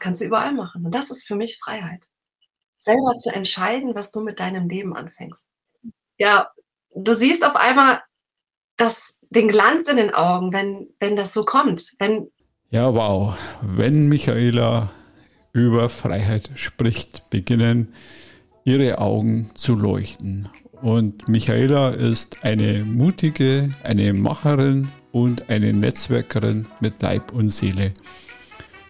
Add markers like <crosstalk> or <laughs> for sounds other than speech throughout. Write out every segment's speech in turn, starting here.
kannst du überall machen. Und das ist für mich Freiheit. Selber zu entscheiden, was du mit deinem Leben anfängst. Ja, du siehst auf einmal das, den Glanz in den Augen, wenn, wenn das so kommt. Wenn ja, wow. Wenn Michaela über Freiheit spricht, beginnen ihre Augen zu leuchten. Und Michaela ist eine mutige, eine Macherin und eine Netzwerkerin mit Leib und Seele.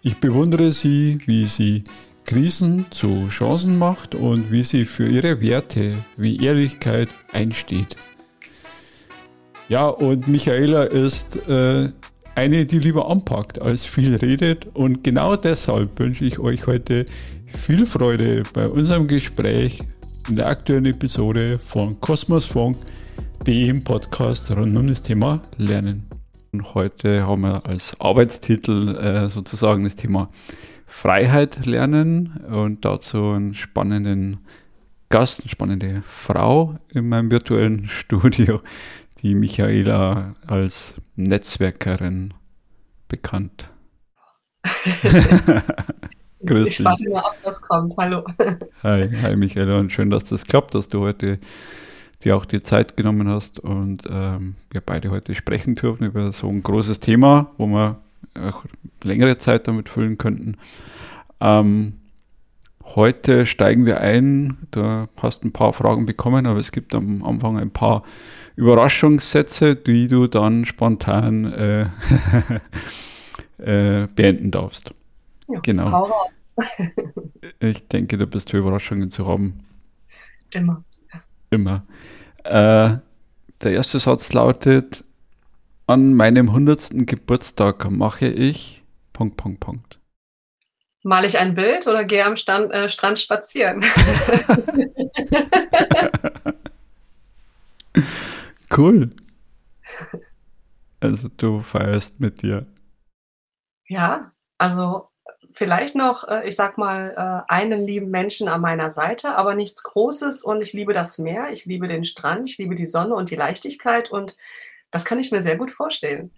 Ich bewundere sie, wie sie Krisen zu Chancen macht und wie sie für ihre Werte wie Ehrlichkeit einsteht. Ja, und Michaela ist äh, eine, die lieber anpackt, als viel redet. Und genau deshalb wünsche ich euch heute viel Freude bei unserem Gespräch in der aktuellen Episode von Kosmos Funk, dem Podcast rund um das Thema Lernen. Und heute haben wir als Arbeitstitel äh, sozusagen das Thema Freiheit lernen und dazu einen spannenden Gast, eine spannende Frau in meinem virtuellen <laughs> Studio, die Michaela als Netzwerkerin bekannt. <laughs> Grüß ich warte mal ab, was kommt. Hallo. Hi, hi Michaela und schön, dass das klappt, dass du heute dir auch die Zeit genommen hast und ähm, wir beide heute sprechen dürfen über so ein großes Thema, wo wir auch längere Zeit damit füllen könnten. Ähm, heute steigen wir ein. Du hast ein paar Fragen bekommen, aber es gibt am Anfang ein paar Überraschungssätze, die du dann spontan äh, <laughs> äh, beenden darfst. Ja, genau. <laughs> Ich denke, du bist für Überraschungen zu haben. Immer. Immer. Äh, der erste Satz lautet: An meinem 100. Geburtstag mache ich. Punkt, Punkt, Punkt. Male ich ein Bild oder gehe am Stand, äh, Strand spazieren? <laughs> Cool. Also du feierst mit dir. Ja, also vielleicht noch, äh, ich sag mal, äh, einen lieben Menschen an meiner Seite, aber nichts Großes und ich liebe das Meer, ich liebe den Strand, ich liebe die Sonne und die Leichtigkeit und das kann ich mir sehr gut vorstellen.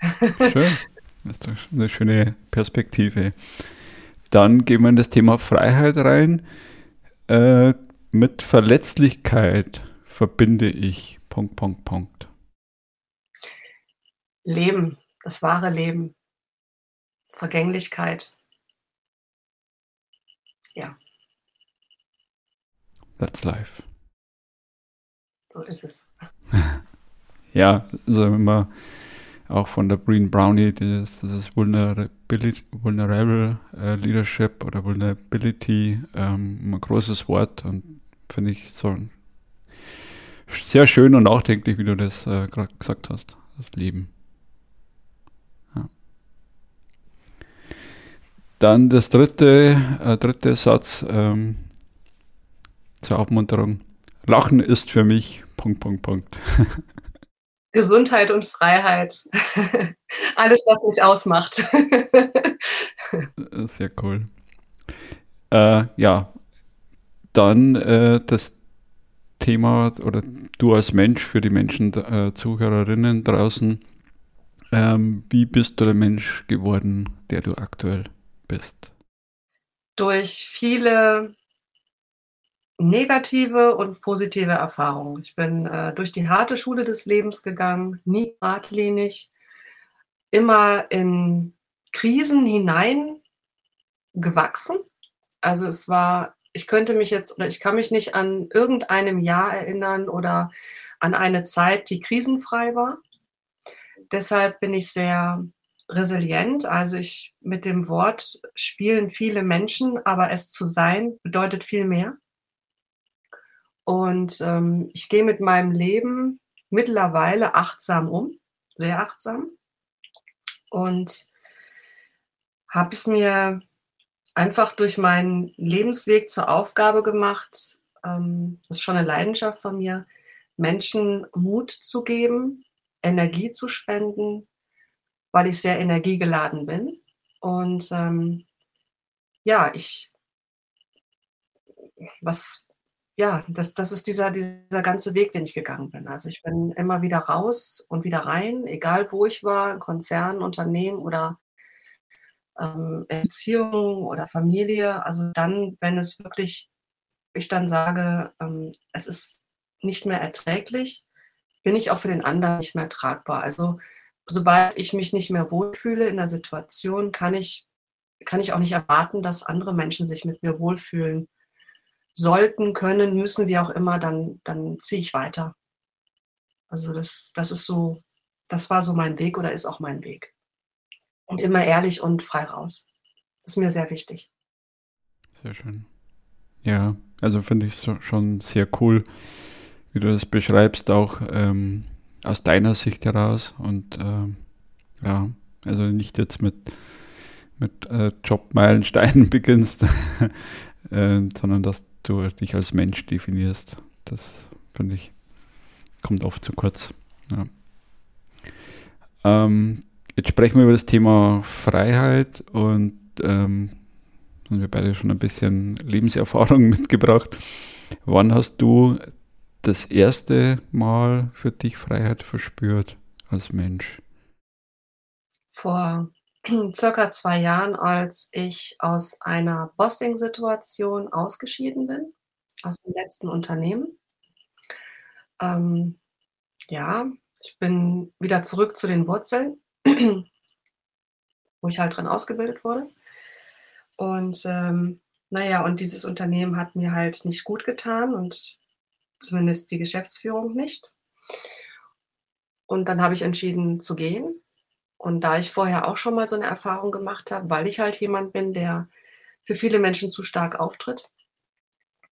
Schön. <laughs> Das ist doch eine schöne Perspektive. Dann gehen wir in das Thema Freiheit rein. Äh, mit Verletzlichkeit verbinde ich Punkt, Punkt, Punkt. Leben, das wahre Leben. Vergänglichkeit. Ja. That's life. So ist es. <laughs> ja, also immer auch von der Green Brownie, das ist Vulnerability, Vulnerable äh, Leadership oder Vulnerability, ähm, ein großes Wort und finde ich so sehr schön und nachdenklich, wie du das äh, gerade gesagt hast. Das Leben. Dann das dritte, äh, dritte Satz ähm, zur Aufmunterung. Lachen ist für mich Punkt, Punkt, Punkt. <laughs> Gesundheit und Freiheit. <laughs> Alles, was mich ausmacht. <laughs> Sehr cool. Äh, ja, dann äh, das Thema oder du als Mensch für die Menschen, äh, Zuhörerinnen draußen, ähm, wie bist du der Mensch geworden, der du aktuell bist? Durch viele negative und positive Erfahrungen. Ich bin äh, durch die harte Schule des Lebens gegangen, nie geradlinig, immer in Krisen hinein gewachsen. Also es war ich könnte mich jetzt oder ich kann mich nicht an irgendeinem Jahr erinnern oder an eine Zeit, die krisenfrei war. Deshalb bin ich sehr resilient. Also ich mit dem Wort spielen viele Menschen, aber es zu sein bedeutet viel mehr. Und ähm, ich gehe mit meinem Leben mittlerweile achtsam um, sehr achtsam. Und habe es mir einfach durch meinen Lebensweg zur Aufgabe gemacht, ähm, das ist schon eine Leidenschaft von mir, Menschen Mut zu geben, Energie zu spenden, weil ich sehr energiegeladen bin. Und ähm, ja, ich, was, ja, das, das ist dieser, dieser ganze Weg, den ich gegangen bin. Also ich bin immer wieder raus und wieder rein, egal wo ich war, Konzern, Unternehmen oder ähm, Beziehung oder Familie. Also dann, wenn es wirklich, ich dann sage, ähm, es ist nicht mehr erträglich, bin ich auch für den anderen nicht mehr tragbar. Also sobald ich mich nicht mehr wohlfühle in der Situation, kann ich, kann ich auch nicht erwarten, dass andere Menschen sich mit mir wohlfühlen sollten, können, müssen, wie auch immer, dann, dann ziehe ich weiter. Also das, das ist so, das war so mein Weg oder ist auch mein Weg. Und immer ehrlich und frei raus. Das ist mir sehr wichtig. Sehr schön. Ja, also finde ich es schon sehr cool, wie du das beschreibst, auch ähm, aus deiner Sicht heraus. Und ähm, ja, also nicht jetzt mit, mit äh, Jobmeilensteinen <laughs> beginnst, äh, sondern dass du dich als Mensch definierst. Das finde ich, kommt oft zu kurz. Ja. Ähm, jetzt sprechen wir über das Thema Freiheit und ähm, haben wir beide schon ein bisschen Lebenserfahrung <laughs> mitgebracht. Wann hast du das erste Mal für dich Freiheit verspürt als Mensch? Vor <clears throat> circa zwei Jahren, als ich aus einer Bossing-Situation ausgeschieden bin, aus dem letzten Unternehmen. Ähm, ja, ich bin wieder zurück zu den Wurzeln, <clears throat> wo ich halt drin ausgebildet wurde. Und ähm, naja, und dieses Unternehmen hat mir halt nicht gut getan und zumindest die Geschäftsführung nicht. Und dann habe ich entschieden zu gehen und da ich vorher auch schon mal so eine Erfahrung gemacht habe, weil ich halt jemand bin, der für viele Menschen zu stark auftritt,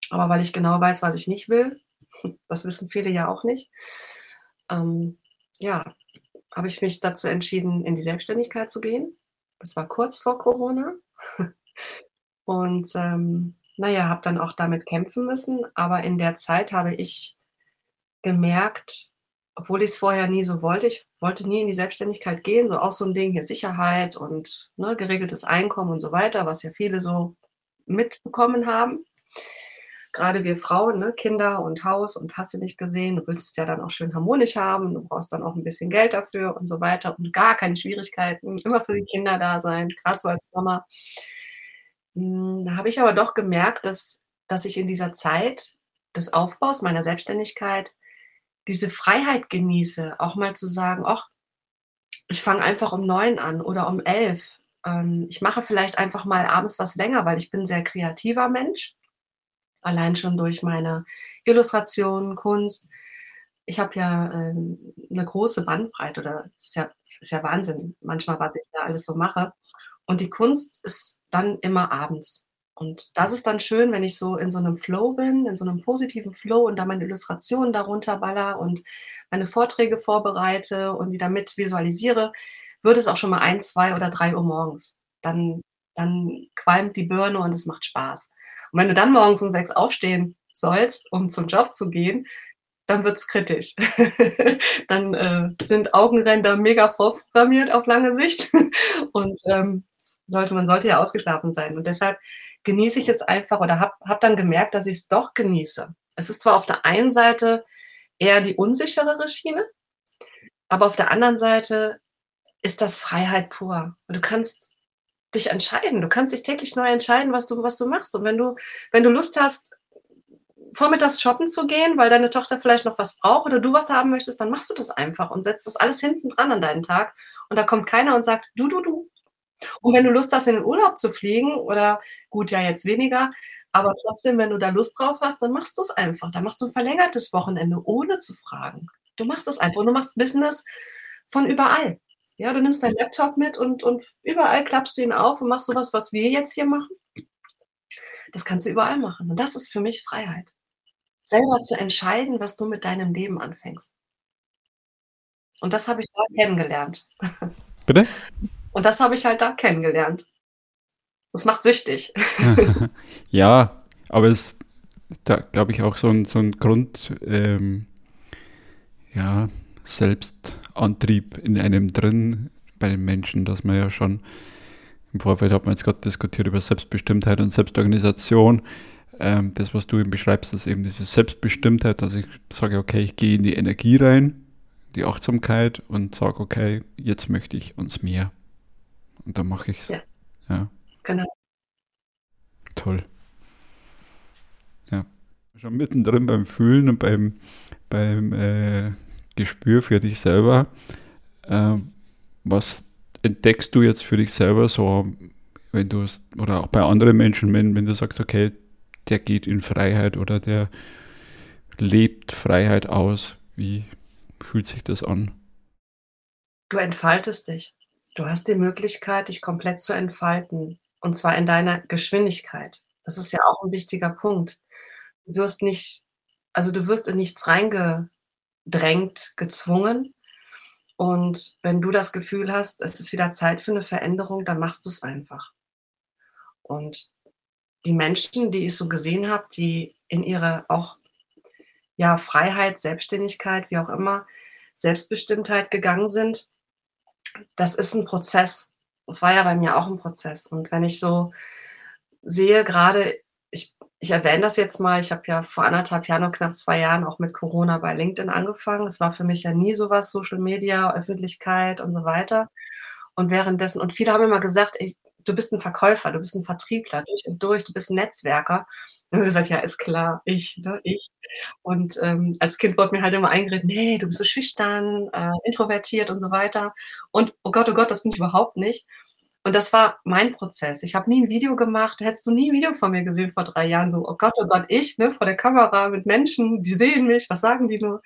aber weil ich genau weiß, was ich nicht will, <laughs> das wissen viele ja auch nicht, ähm, ja, habe ich mich dazu entschieden, in die Selbstständigkeit zu gehen. Das war kurz vor Corona. <laughs> Und ähm, naja, habe dann auch damit kämpfen müssen. Aber in der Zeit habe ich gemerkt, obwohl ich es vorher nie so wollte. Ich wollte nie in die Selbstständigkeit gehen, so auch so ein Ding hier Sicherheit und ne, geregeltes Einkommen und so weiter, was ja viele so mitbekommen haben. Gerade wir Frauen, ne, Kinder und Haus und hast du nicht gesehen, du willst es ja dann auch schön harmonisch haben, du brauchst dann auch ein bisschen Geld dafür und so weiter und gar keine Schwierigkeiten, immer für die Kinder da sein, gerade so als Mama. Hm, da habe ich aber doch gemerkt, dass, dass ich in dieser Zeit des Aufbaus meiner Selbstständigkeit diese Freiheit genieße, auch mal zu sagen, ach, ich fange einfach um neun an oder um elf. Ähm, ich mache vielleicht einfach mal abends was länger, weil ich bin ein sehr kreativer Mensch. Allein schon durch meine Illustrationen, Kunst. Ich habe ja ähm, eine große Bandbreite oder ist ja, ist ja Wahnsinn, manchmal, was ich da alles so mache. Und die Kunst ist dann immer abends. Und das ist dann schön, wenn ich so in so einem Flow bin, in so einem positiven Flow und da meine Illustrationen darunter baller und meine Vorträge vorbereite und die damit visualisiere, wird es auch schon mal ein, zwei oder drei Uhr morgens. Dann, dann qualmt die Birne und es macht Spaß. Und wenn du dann morgens um sechs aufstehen sollst, um zum Job zu gehen, dann wird es kritisch. <laughs> dann äh, sind Augenränder mega vorprogrammiert auf lange Sicht. <laughs> und ähm, sollte, man sollte ja ausgeschlafen sein. Und deshalb genieße ich es einfach oder habe hab dann gemerkt, dass ich es doch genieße. Es ist zwar auf der einen Seite eher die unsicherere Schiene, aber auf der anderen Seite ist das Freiheit pur. Du kannst dich entscheiden. Du kannst dich täglich neu entscheiden, was du, was du machst. Und wenn du, wenn du Lust hast, vormittags shoppen zu gehen, weil deine Tochter vielleicht noch was braucht oder du was haben möchtest, dann machst du das einfach und setzt das alles hinten dran an deinen Tag. Und da kommt keiner und sagt, du, du, du, und wenn du Lust hast, in den Urlaub zu fliegen oder gut, ja, jetzt weniger, aber trotzdem, wenn du da Lust drauf hast, dann machst du es einfach. Dann machst du ein verlängertes Wochenende, ohne zu fragen. Du machst es einfach. Und du machst Business von überall. Ja, du nimmst deinen Laptop mit und, und überall klappst du ihn auf und machst sowas, was wir jetzt hier machen. Das kannst du überall machen. Und das ist für mich Freiheit. Selber zu entscheiden, was du mit deinem Leben anfängst. Und das habe ich da kennengelernt. Bitte? Und das habe ich halt da kennengelernt. Das macht süchtig. <laughs> <laughs> ja, aber es da glaube ich auch so ein, so ein Grund, ähm, ja, Selbstantrieb in einem drin bei den Menschen, dass man ja schon im Vorfeld hat man jetzt gerade diskutiert über Selbstbestimmtheit und Selbstorganisation. Ähm, das, was du eben beschreibst, ist eben diese Selbstbestimmtheit, dass ich sage, okay, ich gehe in die Energie rein, die Achtsamkeit und sage, okay, jetzt möchte ich uns mehr. Und dann mache ich es. Ja. Ja. Genau. Toll. Ja. Schon mittendrin beim Fühlen und beim, beim äh, Gespür für dich selber. Äh, was entdeckst du jetzt für dich selber so, wenn du es, oder auch bei anderen Menschen, wenn, wenn du sagst, okay, der geht in Freiheit oder der lebt Freiheit aus? Wie fühlt sich das an? Du entfaltest dich. Du hast die Möglichkeit, dich komplett zu entfalten. Und zwar in deiner Geschwindigkeit. Das ist ja auch ein wichtiger Punkt. Du wirst nicht, also du wirst in nichts reingedrängt, gezwungen. Und wenn du das Gefühl hast, es ist wieder Zeit für eine Veränderung, dann machst du es einfach. Und die Menschen, die ich so gesehen habe, die in ihre auch ja, Freiheit, Selbstständigkeit, wie auch immer, Selbstbestimmtheit gegangen sind, das ist ein Prozess. Das war ja bei mir auch ein Prozess. Und wenn ich so sehe, gerade, ich, ich erwähne das jetzt mal, ich habe ja vor anderthalb Jahren, noch knapp zwei Jahren auch mit Corona bei LinkedIn angefangen. Es war für mich ja nie sowas, Social Media, Öffentlichkeit und so weiter. Und währenddessen, und viele haben immer gesagt, ich, du bist ein Verkäufer, du bist ein Vertriebler durch und durch, du bist ein Netzwerker. Und gesagt, ja, ist klar, ich, ne, ich. Und ähm, als Kind wurde mir halt immer eingeredet, nee, du bist so schüchtern, äh, introvertiert und so weiter. Und oh Gott, oh Gott, das bin ich überhaupt nicht. Und das war mein Prozess. Ich habe nie ein Video gemacht. Hättest du nie ein Video von mir gesehen vor drei Jahren. So, oh Gott, oh Gott, ich, ne, vor der Kamera mit Menschen, die sehen mich, was sagen die nur?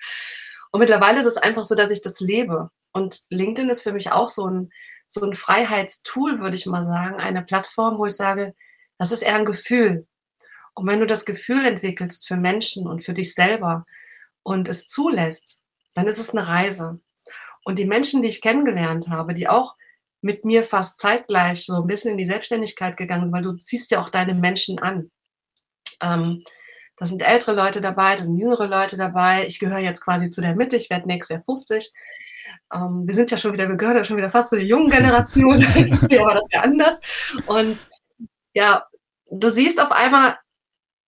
Und mittlerweile ist es einfach so, dass ich das lebe. Und LinkedIn ist für mich auch so ein, so ein Freiheitstool, würde ich mal sagen. Eine Plattform, wo ich sage, das ist eher ein Gefühl. Und wenn du das Gefühl entwickelst für Menschen und für dich selber und es zulässt, dann ist es eine Reise. Und die Menschen, die ich kennengelernt habe, die auch mit mir fast zeitgleich so ein bisschen in die Selbstständigkeit gegangen sind, weil du ziehst ja auch deine Menschen an. Ähm, da sind ältere Leute dabei, da sind jüngere Leute dabei. Ich gehöre jetzt quasi zu der Mitte, ich werde nächstes Jahr 50. Ähm, wir sind ja schon wieder, wir gehören ja schon wieder fast zu der jungen Generation. <laughs> War das ja anders. Und ja, du siehst auf einmal,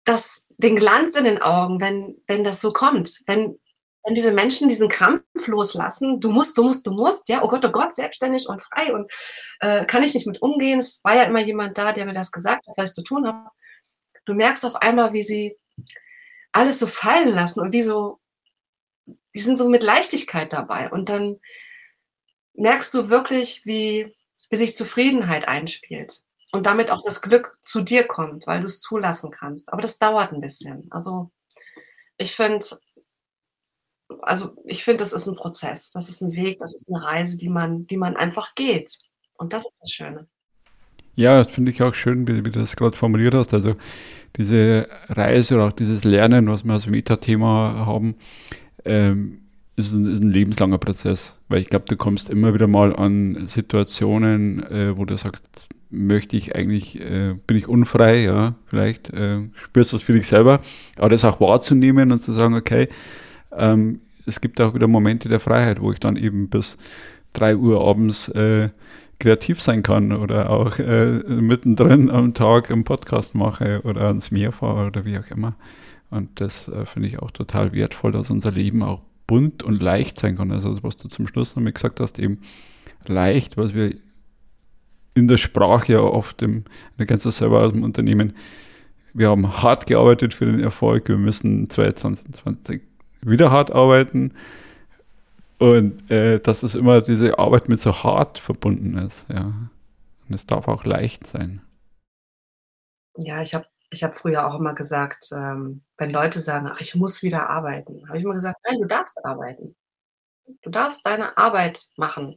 das, den Glanz in den Augen, wenn, wenn das so kommt, wenn, wenn diese Menschen diesen Krampf loslassen, du musst, du musst, du musst, ja, oh Gott, oh Gott, selbstständig und frei und äh, kann ich nicht mit umgehen. Es war ja immer jemand da, der mir das gesagt hat, was ich zu tun habe. Du merkst auf einmal, wie sie alles so fallen lassen und wie so, die sind so mit Leichtigkeit dabei. Und dann merkst du wirklich, wie, wie sich Zufriedenheit einspielt und damit auch das Glück zu dir kommt, weil du es zulassen kannst. Aber das dauert ein bisschen. Also ich finde, also ich finde, das ist ein Prozess, das ist ein Weg, das ist eine Reise, die man, die man einfach geht. Und das ist das Schöne. Ja, das finde ich auch schön, wie, wie du das gerade formuliert hast. Also diese Reise oder auch dieses Lernen, was wir als Meta-Thema haben, ähm, ist, ein, ist, ein, lebenslanger Prozess. Weil ich glaube, du kommst immer wieder mal an Situationen, äh, wo du sagst, möchte ich eigentlich, äh, bin ich unfrei, ja, vielleicht äh, spürst du das für dich selber, aber das auch wahrzunehmen und zu sagen, okay, ähm, es gibt auch wieder Momente der Freiheit, wo ich dann eben bis 3 Uhr abends äh, kreativ sein kann oder auch äh, mittendrin am Tag einen Podcast mache oder ans Meer fahre oder wie auch immer. Und das äh, finde ich auch total wertvoll, dass unser Leben auch bunt und leicht sein kann. Also was du zum Schluss noch mal gesagt hast, eben leicht, was wir in der Sprache ja oft, im, da kennst du selber aus dem Unternehmen, wir haben hart gearbeitet für den Erfolg, wir müssen 2020 wieder hart arbeiten und äh, dass es immer diese Arbeit mit so hart verbunden ist, ja. Und es darf auch leicht sein. Ja, ich habe ich hab früher auch immer gesagt, ähm, wenn Leute sagen, ach, ich muss wieder arbeiten, habe ich immer gesagt, nein, du darfst arbeiten. Du darfst deine Arbeit machen.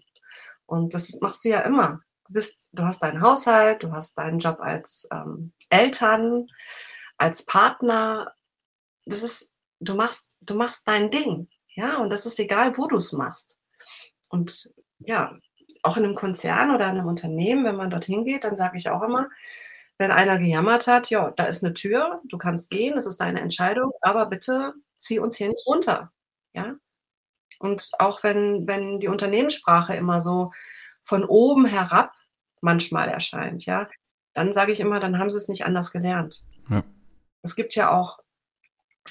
Und das machst du ja immer bist, du hast deinen Haushalt, du hast deinen Job als ähm, Eltern, als Partner. Das ist, du machst, du machst dein Ding. Ja, und das ist egal, wo du es machst. Und ja, auch in einem Konzern oder in einem Unternehmen, wenn man dorthin geht, dann sage ich auch immer, wenn einer gejammert hat, ja, da ist eine Tür, du kannst gehen, das ist deine Entscheidung, aber bitte zieh uns hier nicht runter. Ja. Und auch wenn, wenn die Unternehmenssprache immer so von oben herab manchmal erscheint, ja, dann sage ich immer, dann haben sie es nicht anders gelernt. Ja. Es gibt ja auch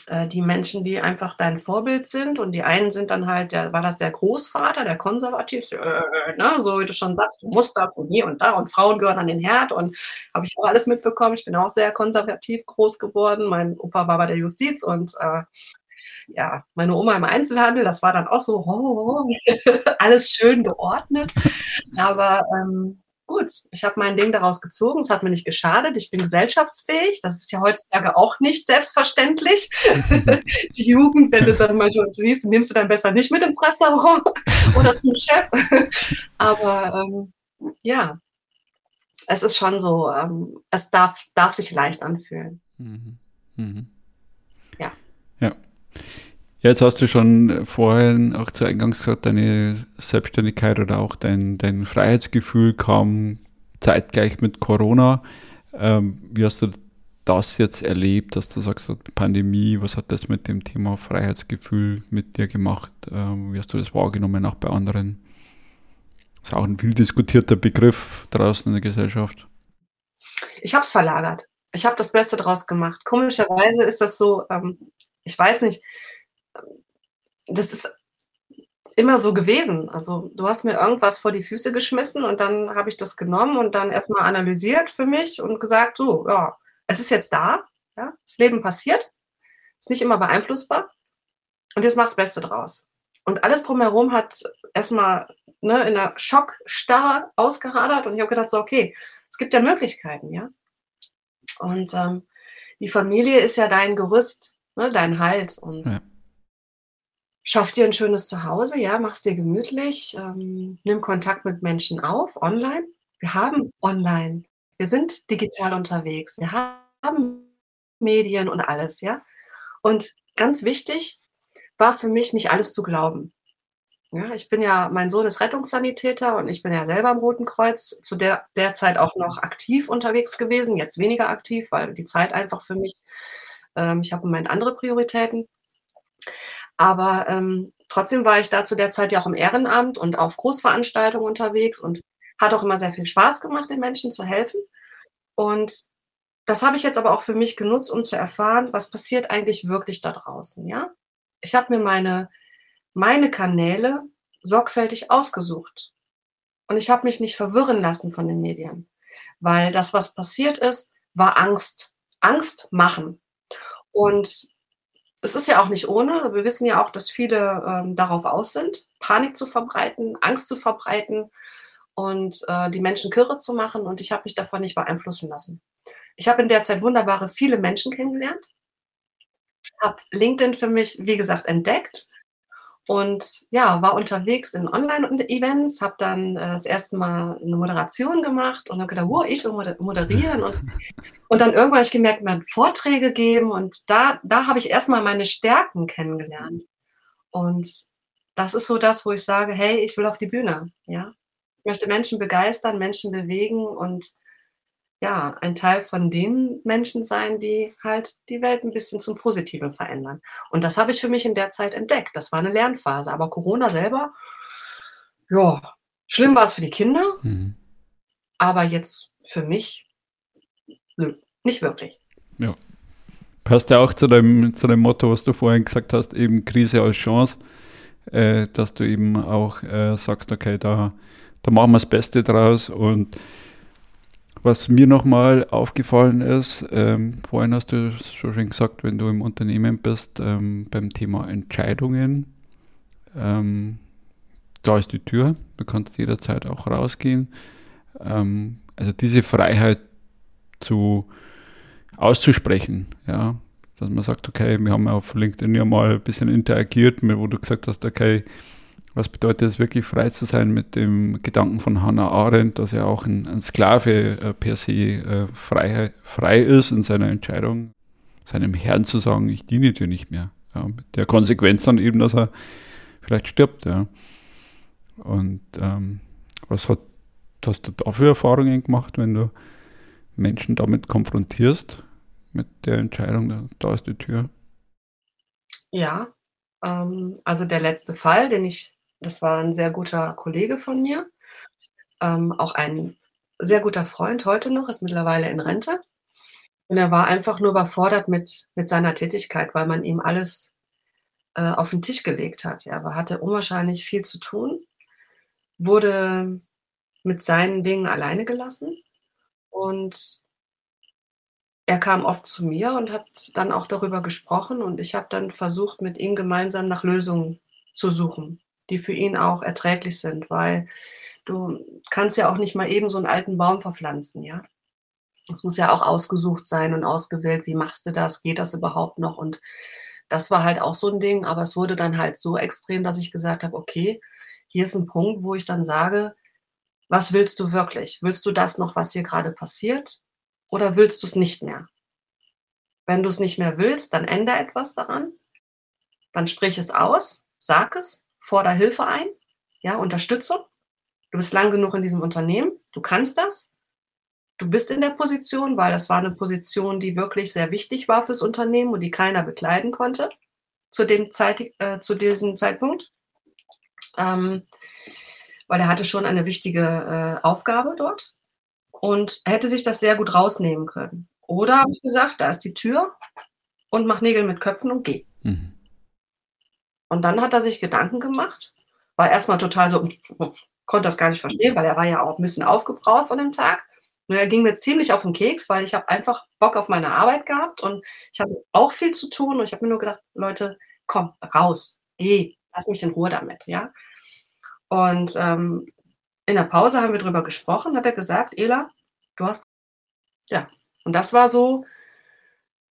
äh, die Menschen, die einfach dein Vorbild sind und die einen sind dann halt der war das der Großvater, der konservativ, äh, ne, so wie du schon sagst, du musst das und hier und da und Frauen gehören an den Herd und habe ich auch alles mitbekommen. Ich bin auch sehr konservativ groß geworden. Mein Opa war bei der Justiz und, äh, ja, meine Oma im Einzelhandel, das war dann auch so, oh, <laughs> alles schön geordnet. Aber, ähm, gut, ich habe mein Ding daraus gezogen. Es hat mir nicht geschadet. Ich bin gesellschaftsfähig. Das ist ja heutzutage auch nicht selbstverständlich. <laughs> Die Jugend, wenn du dann mal schon siehst, nimmst du dann besser nicht mit ins Restaurant <laughs> oder zum Chef. Aber ähm, ja, es ist schon so, ähm, es darf, darf sich leicht anfühlen. Mhm. Mhm. Ja. Ja. Jetzt hast du schon vorhin auch zu Eingangs gesagt, deine Selbstständigkeit oder auch dein, dein Freiheitsgefühl kam zeitgleich mit Corona. Ähm, wie hast du das jetzt erlebt, dass du sagst, Pandemie, was hat das mit dem Thema Freiheitsgefühl mit dir gemacht? Ähm, wie hast du das wahrgenommen, auch bei anderen? Das ist auch ein viel diskutierter Begriff draußen in der Gesellschaft. Ich habe es verlagert. Ich habe das Beste draus gemacht. Komischerweise ist das so, ähm, ich weiß nicht, das ist immer so gewesen. Also du hast mir irgendwas vor die Füße geschmissen und dann habe ich das genommen und dann erstmal analysiert für mich und gesagt, so, ja, es ist jetzt da, ja, das Leben passiert, ist nicht immer beeinflussbar und jetzt mach das Beste draus. Und alles drumherum hat erstmal ne, in der Schockstarre ausgehadert und ich habe gedacht, so, okay, es gibt ja Möglichkeiten, ja. Und ähm, die Familie ist ja dein Gerüst, ne, dein Halt und ja. Schaff dir ein schönes Zuhause, ja, mach's dir gemütlich, ähm, nimm Kontakt mit Menschen auf, online. Wir haben online. Wir sind digital unterwegs. Wir haben Medien und alles, ja. Und ganz wichtig war für mich nicht alles zu glauben. Ja, ich bin ja, mein Sohn ist Rettungssanitäter und ich bin ja selber im Roten Kreuz zu der, der Zeit auch noch aktiv unterwegs gewesen, jetzt weniger aktiv, weil die Zeit einfach für mich, ähm, ich habe im Moment andere Prioritäten. Aber ähm, trotzdem war ich da zu der Zeit ja auch im Ehrenamt und auf Großveranstaltungen unterwegs und hat auch immer sehr viel Spaß gemacht, den Menschen zu helfen. Und das habe ich jetzt aber auch für mich genutzt, um zu erfahren, was passiert eigentlich wirklich da draußen, ja? Ich habe mir meine, meine Kanäle sorgfältig ausgesucht. Und ich habe mich nicht verwirren lassen von den Medien, weil das, was passiert ist, war Angst. Angst machen. Und es ist ja auch nicht ohne. Wir wissen ja auch, dass viele ähm, darauf aus sind, Panik zu verbreiten, Angst zu verbreiten und äh, die Menschen kirre zu machen. Und ich habe mich davon nicht beeinflussen lassen. Ich habe in der Zeit wunderbare viele Menschen kennengelernt, habe LinkedIn für mich, wie gesagt, entdeckt und ja, war unterwegs in Online-Events, habe dann äh, das erste Mal eine Moderation gemacht und habe gedacht, wow, ich moderieren. Und, <laughs> und dann irgendwann habe ich gemerkt, man Vorträge geben und da, da habe ich erstmal meine Stärken kennengelernt. Und das ist so das, wo ich sage, hey, ich will auf die Bühne. Ja? Ich möchte Menschen begeistern, Menschen bewegen und ja, ein Teil von den Menschen sein, die halt die Welt ein bisschen zum Positiven verändern. Und das habe ich für mich in der Zeit entdeckt. Das war eine Lernphase. Aber Corona selber, ja, schlimm war es für die Kinder, mhm. aber jetzt für mich, nö, nicht wirklich. Ja. Passt ja auch zu dem, zu dem Motto, was du vorhin gesagt hast, eben Krise als Chance, äh, dass du eben auch äh, sagst, okay, da, da machen wir das Beste draus und was mir nochmal aufgefallen ist, ähm, vorhin hast du schon schön gesagt, wenn du im Unternehmen bist, ähm, beim Thema Entscheidungen, ähm, da ist die Tür, du kannst jederzeit auch rausgehen. Ähm, also diese Freiheit zu auszusprechen, ja, dass man sagt, okay, wir haben auf LinkedIn ja mal ein bisschen interagiert, wo du gesagt hast, okay, was bedeutet es wirklich frei zu sein mit dem Gedanken von Hannah Arendt, dass er auch ein, ein Sklave äh, per se äh, frei, frei ist in seiner Entscheidung, seinem Herrn zu sagen, ich diene dir nicht mehr. Ja, mit der Konsequenz dann eben, dass er vielleicht stirbt. Ja. Und ähm, was hat, hast du da für Erfahrungen gemacht, wenn du Menschen damit konfrontierst, mit der Entscheidung, da ist die Tür? Ja, ähm, also der letzte Fall, den ich das war ein sehr guter Kollege von mir, ähm, auch ein sehr guter Freund heute noch, ist mittlerweile in Rente. Und er war einfach nur überfordert mit mit seiner Tätigkeit, weil man ihm alles, äh, auf 'n Tisch gelegt hat. Er hatte unwahrscheinlich viel zu tun, wurde mit seinen Dingen alleine gelassen und er kam oft zu mir und hat dann auch darüber gesprochen und ich habe dann versucht, mit ihm gemeinsam nach Lösungen zu suchen, die für ihn auch erträglich sind, weil du kannst ja auch nicht mal eben so 'n alten Baum verpflanzen, ja? Das muss ja auch ausgesucht sein und ausgewählt. Wie machst du das? Geht das überhaupt noch? Und das war halt auch so 'n Ding, aber es wurde dann halt so extrem, dass ich gesagt habe: „Okay, hier ist 'n Punkt, wo ich dann sage: „Was willst du wirklich? Willst du das noch, was hier grade passiert, oder willst du's nicht mehr?“ Wenn du's nicht mehr willst, dann ändere etwas daran. Dann sprich es aus, sag es, fordere Hilfe ein, ja, Unterstützung. Du bist lang genug in diesem Unternehmen, du kannst das. Du bist in der Position, weil das war 'ne Position, die wirklich sehr wichtig war fürs Unternehmen und die keiner bekleiden konnte zu dem zeitig äh, zu diesem Zeitpunkt. Ähm, weil er hatte schon eine wichtige, äh, Aufgabe dort und hätte sich das sehr gut rausnehmen können. Oder habe ich gesagt: „Da ist die Tür und mach Nägel mit Köpfen und geh.“ Mhm. Und dann hat er sich Gedanken gemacht, war erst mal total so konnte das gar nicht verstehen, weil er war ja auch 'n bisschen aufgebraust an dem Tag. Und er ging mir ziemlich auf 'n Keks, weil ich habe einfach Bock auf meine Arbeit gehabt und ich hatte auch viel zu tun und ich habe mir nur gedacht: „Leute, komm, raus, geh, lass mich in Ruhe damit“, ja? Und, ähm, in der Pause haben wir drüber gesprochen, hat er gesagt: „Ela, du hast“ Ja, und das war so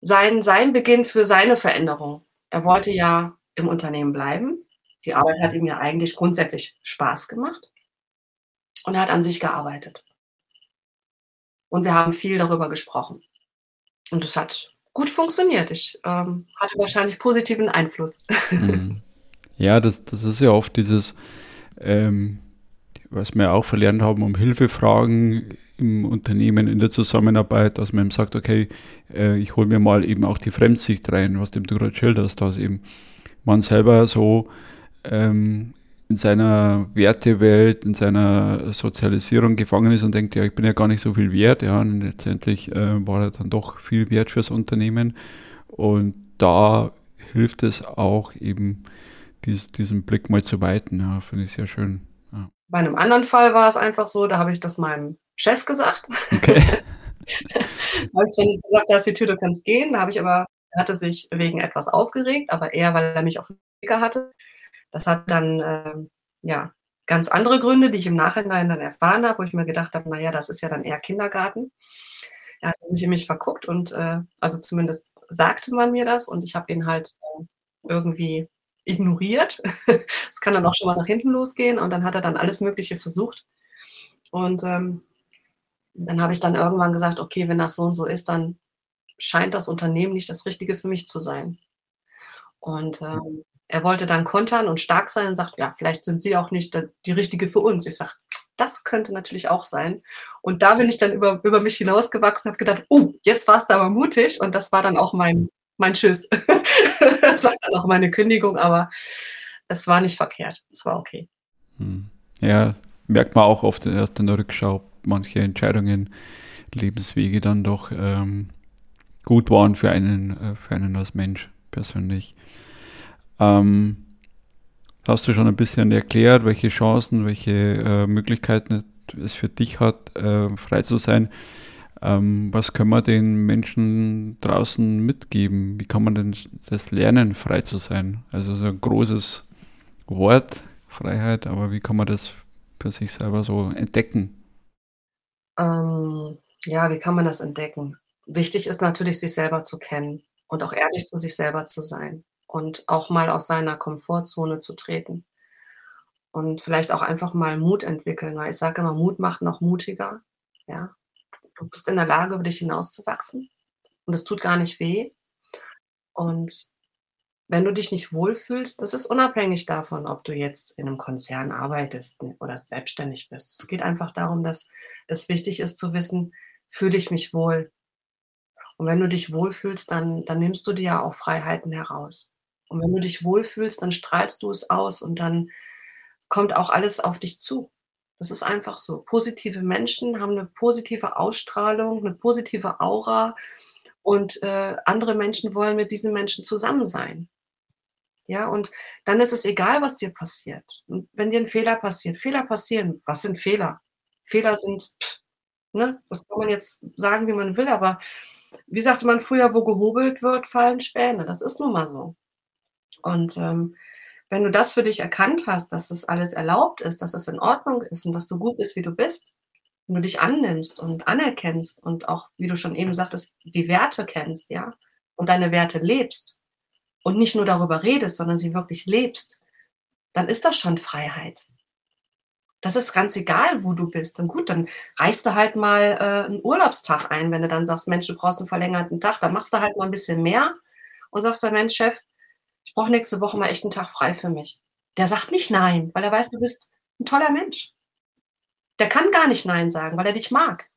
sein sein Beginn für seine Veränderung. Er wollte ja im Unternehmen bleiben. Die Arbeit hat ihm ja eigentlich grundsätzlich Spaß gemacht. Und er hat an sich gearbeitet. Und wir haben viel darüber gesprochen. Und es hat gut funktioniert. Ich, ähm, hatte wahrscheinlich positiven Einfluss. <laughs> Mhm. Ja, das das ist ja oft dieses, ähm, was wir auch verlernt haben, um Hilfe fragen im Unternehmen, in der Zusammenarbeit, dass man eben sagt: „Okay, äh, ich hole mir mal eben auch die Fremdsicht rein“, was du grad schilderst, dass eben man selber so, ähm, in seiner Wertewelt, in seiner Sozialisierung gefangen ist und denkt: „Ja, ich bin ja gar nicht so viel wert“, ja, und letztendlich, äh, war er dann doch viel wert fürs Unternehmen. Und da hilft es auch eben, dies diesen Blick mal zu weiten, ja, finde ich sehr schön, ja. Bei 'nem anderen Fall war es einfach so, da habe ich das meinem Chef gesagt. Okay. <laughs> Da habe ich dann gesagt: „Da ist die Tür, du kannst gehen.“ Da habe ich aber er hatte sich wegen etwas aufgeregt, aber eher, weil er mich aufm Kicker hatte. Das hat dann, ähm, ja, ganz andere Gründe, die ich im Nachhinein dann erfahren habe, wo ich mir gedacht habe: „Na ja, das ist ja dann eher Kindergarten.“ Er hatte sich in mich verguckt und, äh also zumindest sagte man mir das und ich habe ihn halt, äh, irgendwie ignoriert. <laughs> Es kann dann auch schon mal nach hinten losgehen und dann hat er dann alles Mögliche versucht. Und, ähm, dann habe ich dann irgendwann gesagt: „Okay, wenn das so und so ist, dann scheint das Unternehmen nicht das Richtige für mich zu sein.“ Und, ähm, er wollte dann kontern und stark sein und sagt: „Ja, vielleicht sind Sie auch nicht die Richtige für uns.“ Ich sage: „Das könnte natürlich auch sein.“ Und da bin ich dann über über mich hinausgewachsen, habe gedacht: „Oh, jetzt warst du aber mutig.“ Und das war dann auch mein mein Tschüss. <laughs> Das war dann auch meine Kündigung, aber es war nicht verkehrt. Es war okay. Mhm. Ja, merkt man auch oft erst in der Rückschau, manche Entscheidungen, Lebenswege dann doch, ähm, gut waren für einen äh, für einen als Mensch persönlich. Ähm, hast du schon ein bisschen erklärt, welche Chancen, welche, äh, Möglichkeiten es für dich hat, äh, frei zu sein. Ähm, was können wir den Menschen draußen mitgeben? Wie kann man denn das lernen, frei zu sein? Also, so 'n großes Wort, Freiheit, aber wie kann man das für sich selber so entdecken? Ähm, ja, wie kann man das entdecken? Wichtig ist natürlich, sich selber zu kennen und auch ehrlich zu sich selber zu sein und auch mal aus seiner Komfortzone zu treten. Und vielleicht auch einfach mal Mut entwickeln, weil ich sage immer: „Mut macht noch mutiger“, ja? Du bist in der Lage, über dich hinauszuwachsen und es tut gar nicht weh. Und wenn du dich nicht wohlfühlst das ist unabhängig davon, ob du jetzt in 'nem Konzern arbeitest, ne, oder selbstständig bist. Es geht einfach darum, dass es wichtig ist zu wissen: „Fühle ich mich wohl?“ Und wenn du dich wohlfühlst, dann dann nimmst du dir ja auch Freiheiten heraus. Und wenn du dich wohlfühlst, dann strahlst du es aus und dann kommt auch alles auf dich zu. Das ist einfach so. Positive Menschen haben 'ne positive Ausstrahlung, 'ne positive Aura und äh, andere Menschen wollen mit diesen Menschen zusammen sein. Ja, und dann ist es egal, was dir passiert. Und wenn dir ein Fehler passiert, Fehler passieren. Was sind Fehler? Fehler sind, pff, ne, das kann man jetzt sagen, wie man will, aber wie sagte man früher, wo gehobelt wird, fallen Späne. Das ist nun mal so. Und ähm, wenn du das für dich erkannt hast, dass das alles erlaubt ist, dass es in Ordnung ist und dass du gut bist, wie du bist, wenn du dich annimmst und anerkennst und auch, wie du schon eben sagtest, die Werte kennst, ja, und deine Werte lebst und nicht nur darüber redest, sondern sie wirklich lebst, dann ist das schon Freiheit. Das ist ganz egal, wo du bist. Und gut, dann reichst du halt mal äh, einen Urlaubstag ein, wenn du dann sagst, Mensch, du brauchst einen verlängerten Tag, dann machst du halt mal ein bisschen mehr und sagst dann, Mensch, Chef, ich brauche nächste Woche mal echt einen Tag frei für mich. Der sagt nicht nein, weil er weiß, du bist ein toller Mensch. Der kann gar nicht nein sagen, weil er dich mag.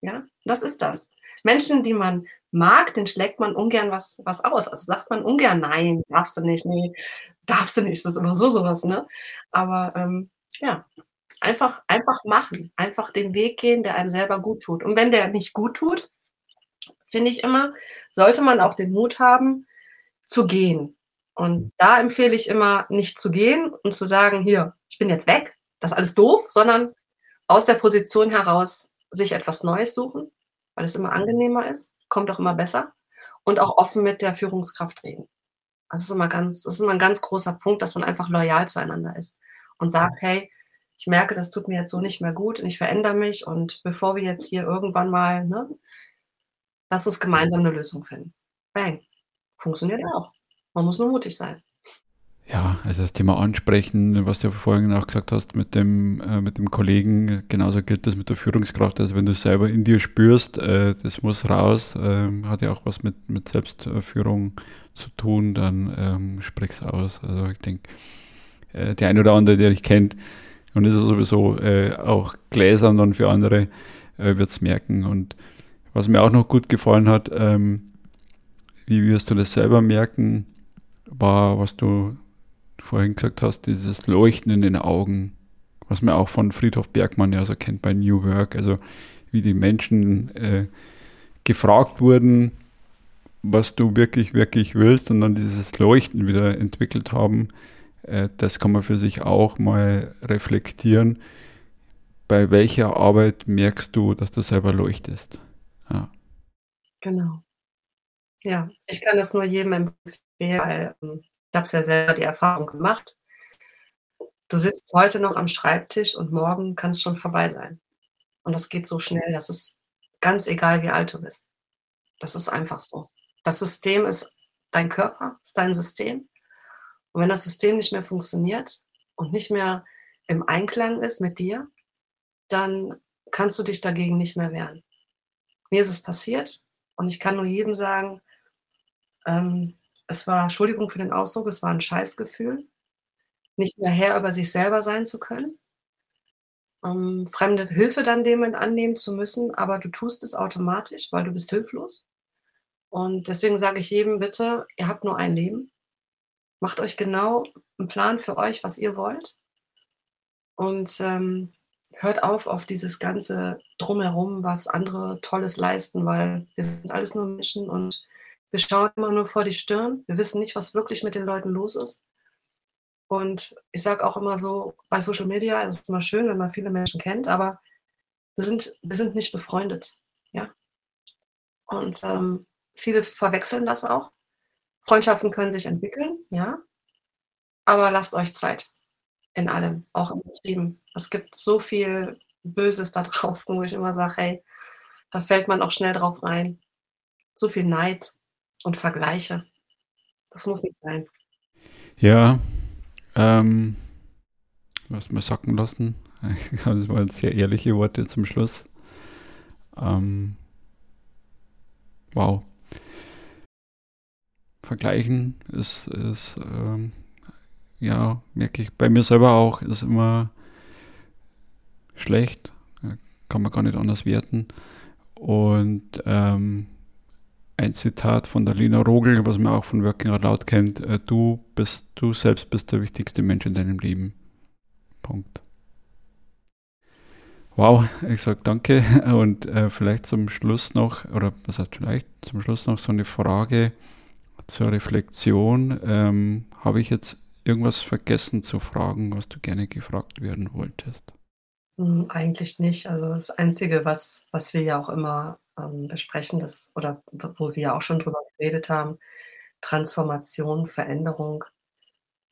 Ja, das ist das. Menschen, die man mag, den schlägt man ungern was, was aus. Also sagt man ungern nein, darfst du nicht, nee, darfst du nicht. Das ist immer so sowas, ne? Aber ähm, ja, einfach, einfach machen. Einfach den Weg gehen, der einem selber gut tut. Und wenn der nicht gut tut, finde ich immer, sollte man auch den Mut haben, zu gehen. Und da empfehle ich immer, nicht zu gehen und zu sagen, hier, ich bin jetzt weg, das ist alles doof, sondern aus der Position heraus sich etwas Neues suchen, weil es immer angenehmer ist, kommt auch immer besser und auch offen mit der Führungskraft reden. Das ist immer ganz, das ist immer ein ganz großer Punkt, dass man einfach loyal zueinander ist und sagt, hey, ich merke, das tut mir jetzt so nicht mehr gut und ich verändere mich und bevor wir jetzt hier irgendwann mal, ne, lass uns gemeinsam eine Lösung finden. Bang. Funktioniert auch. Man muss nur mutig sein. Ja, also das Thema Ansprechen, was du vorhin auch gesagt hast mit dem, äh, mit dem Kollegen, genauso gilt das mit der Führungskraft. Also wenn du es selber in dir spürst, äh, das muss raus, äh, hat ja auch was mit, mit Selbstführung zu tun, dann ähm, sprich aus. Also ich denke, äh, der eine oder andere, der dich kennt, und ist sowieso äh, auch gläsern dann für andere, äh, wird es merken. Und was mir auch noch gut gefallen hat, ähm, wie wirst du das selber merken, war, was du vorhin gesagt hast, dieses Leuchten in den Augen, was man auch von Friedhof Bergmann ja so kennt bei New Work, also wie die Menschen äh, gefragt wurden, was du wirklich, wirklich willst und dann dieses Leuchten wieder entwickelt haben, das kann man für sich auch mal reflektieren. Bei welcher Arbeit merkst du, dass du selber leuchtest? Ja. Genau. Ja, ich kann das nur jedem empfehlen, weil ähm, ich habe es ja selber die Erfahrung gemacht. Du sitzt heute noch am Schreibtisch und morgen kann es schon vorbei sein. Und das geht so schnell, das ist ganz egal, wie alt du bist. Das ist einfach so. Das System ist dein Körper, ist dein System. Und wenn das System nicht mehr funktioniert und nicht mehr im Einklang ist mit dir, dann kannst du dich dagegen nicht mehr wehren. Mir ist es passiert und ich kann nur jedem sagen, ähm, es war, Entschuldigung für den Ausdruck, es war ein Scheißgefühl, nicht mehr Herr über sich selber sein zu können, ähm, fremde Hilfe dann dem annehmen zu müssen, aber du tust es automatisch, weil du bist hilflos. Und deswegen sage ich jedem bitte, ihr habt nur ein Leben. Macht euch genau einen Plan für euch, was ihr wollt. Und ähm, hört auf auf dieses ganze Drumherum, was andere Tolles leisten, weil wir sind alles nur Menschen und wir schauen immer nur vor die Stirn. Wir wissen nicht, was wirklich mit den Leuten los ist. Und ich sage auch immer so, bei Social Media ist es immer schön, wenn man viele Menschen kennt, aber wir sind, wir sind nicht befreundet. Ja? Und ähm, viele verwechseln das auch. Freundschaften können sich entwickeln, ja, aber lasst euch Zeit in allem, auch im Betrieben. Es gibt so viel Böses da <laughs> draußen, wo ich immer sage, hey, da fällt man auch schnell drauf rein. So viel Neid und Vergleiche. Das muss nicht sein. Ja, ähm, was wir sacken lassen. <laughs> Das waren sehr ehrliche Worte zum Schluss. Ähm, wow vergleichen ist, ist ähm, ja, merke ich bei mir selber auch, ist immer schlecht. Kann man gar nicht anders werten. Und ähm, ein Zitat von der Lina Rogel, was man auch von Working Out Loud kennt, äh, du bist, du selbst bist der wichtigste Mensch in deinem Leben. Punkt. Wow, ich sage danke <laughs> und äh, vielleicht zum Schluss noch, oder was heißt vielleicht zum Schluss noch so eine Frage zur Reflexion. Ähm, Habe ich jetzt irgendwas vergessen zu fragen, was du gerne gefragt werden wolltest? Hm, eigentlich nicht. Also das Einzige, was, was wir ja auch immer ähm, besprechen, das, oder wo wir ja auch schon drüber geredet haben, Transformation, Veränderung.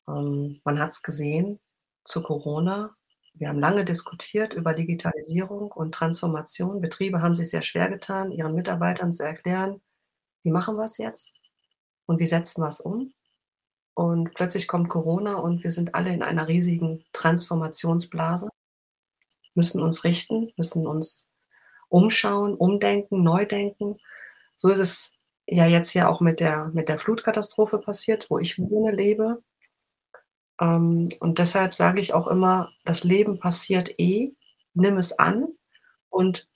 Ähm, man hat es gesehen zu Corona. Wir haben lange diskutiert über Digitalisierung und Transformation. Betriebe haben sich sehr schwer getan, ihren Mitarbeitern zu erklären, wie machen wir es jetzt und wie setzen wir es um. Und plötzlich kommt Corona und wir sind alle in einer riesigen Transformationsblase, müssen uns richten, müssen uns umschauen, umdenken, neu denken. So ist es ja jetzt ja auch mit der, mit der Flutkatastrophe passiert, wo ich wohne, lebe. Ähm, und deshalb sage ich auch immer, das Leben passiert eh, nimm es an und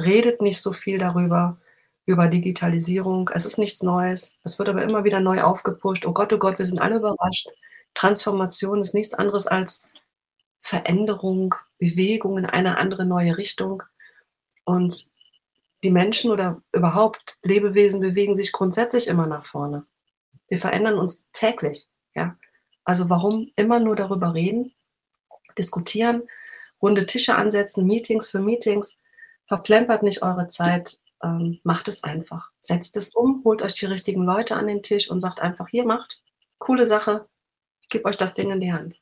redet nicht so viel darüber, über Digitalisierung. Es ist nichts Neues. Es wird aber immer wieder neu aufgepusht. Oh Gott, oh Gott, wir sind alle überrascht. Transformation ist nichts anderes als Veränderung, Bewegung in eine andere neue Richtung. Und die Menschen oder überhaupt Lebewesen bewegen sich grundsätzlich immer nach vorne. Wir verändern uns täglich. Ja? Also warum immer nur darüber reden, diskutieren, runde Tische ansetzen, Meetings für Meetings. Verplempert nicht eure Zeit, ähm, macht es einfach. Setzt es um, holt euch die richtigen Leute an den Tisch und sagt einfach, hier macht, coole Sache, ich gebe euch das Ding in die Hand.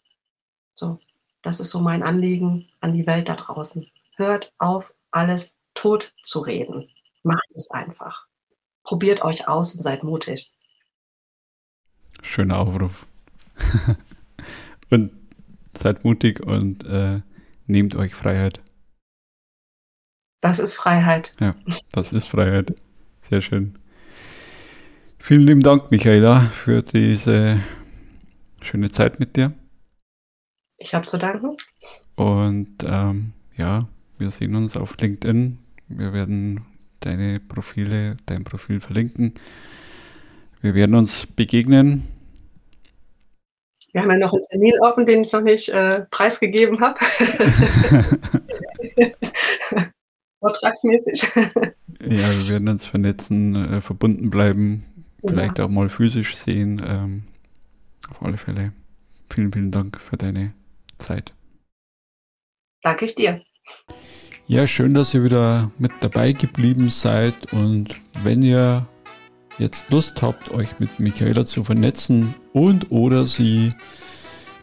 So, das ist so mein Anliegen an die Welt da draußen. Hört auf, alles tot zu reden. Macht es einfach. Probiert euch aus und seid mutig. Schöner Aufruf. <laughs> und seid mutig und äh, nehmt euch Freiheit. Das ist Freiheit. Ja, das ist Freiheit. Sehr schön. Vielen lieben Dank, Michaela, für diese schöne Zeit mit dir. Ich habe zu danken. Und ähm, ja, wir sehen uns auf LinkedIn. Wir werden deine Profile, dein Profil verlinken. Wir werden uns begegnen. Wir haben ja noch einen Termin offen, den ich noch nicht äh, preisgegeben habe. <laughs> <laughs> Vortragsmäßig. <laughs> ja, wir werden uns vernetzen, äh, verbunden bleiben, vielleicht ja. auch mal physisch sehen. Ähm, auf alle Fälle. Vielen, vielen Dank für deine Zeit. Danke ich dir. Ja, schön, dass ihr wieder mit dabei geblieben seid und wenn ihr jetzt Lust habt, euch mit Michaela zu vernetzen und oder sie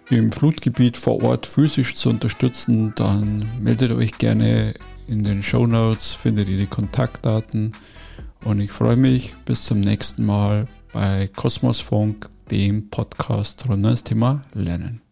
im Flutgebiet vor Ort physisch zu unterstützen, dann meldet euch gerne in den Show Notes findet ihr die Kontaktdaten und ich freue mich bis zum nächsten Mal bei Kosmosfunk, dem Podcast rund um das Thema Lernen.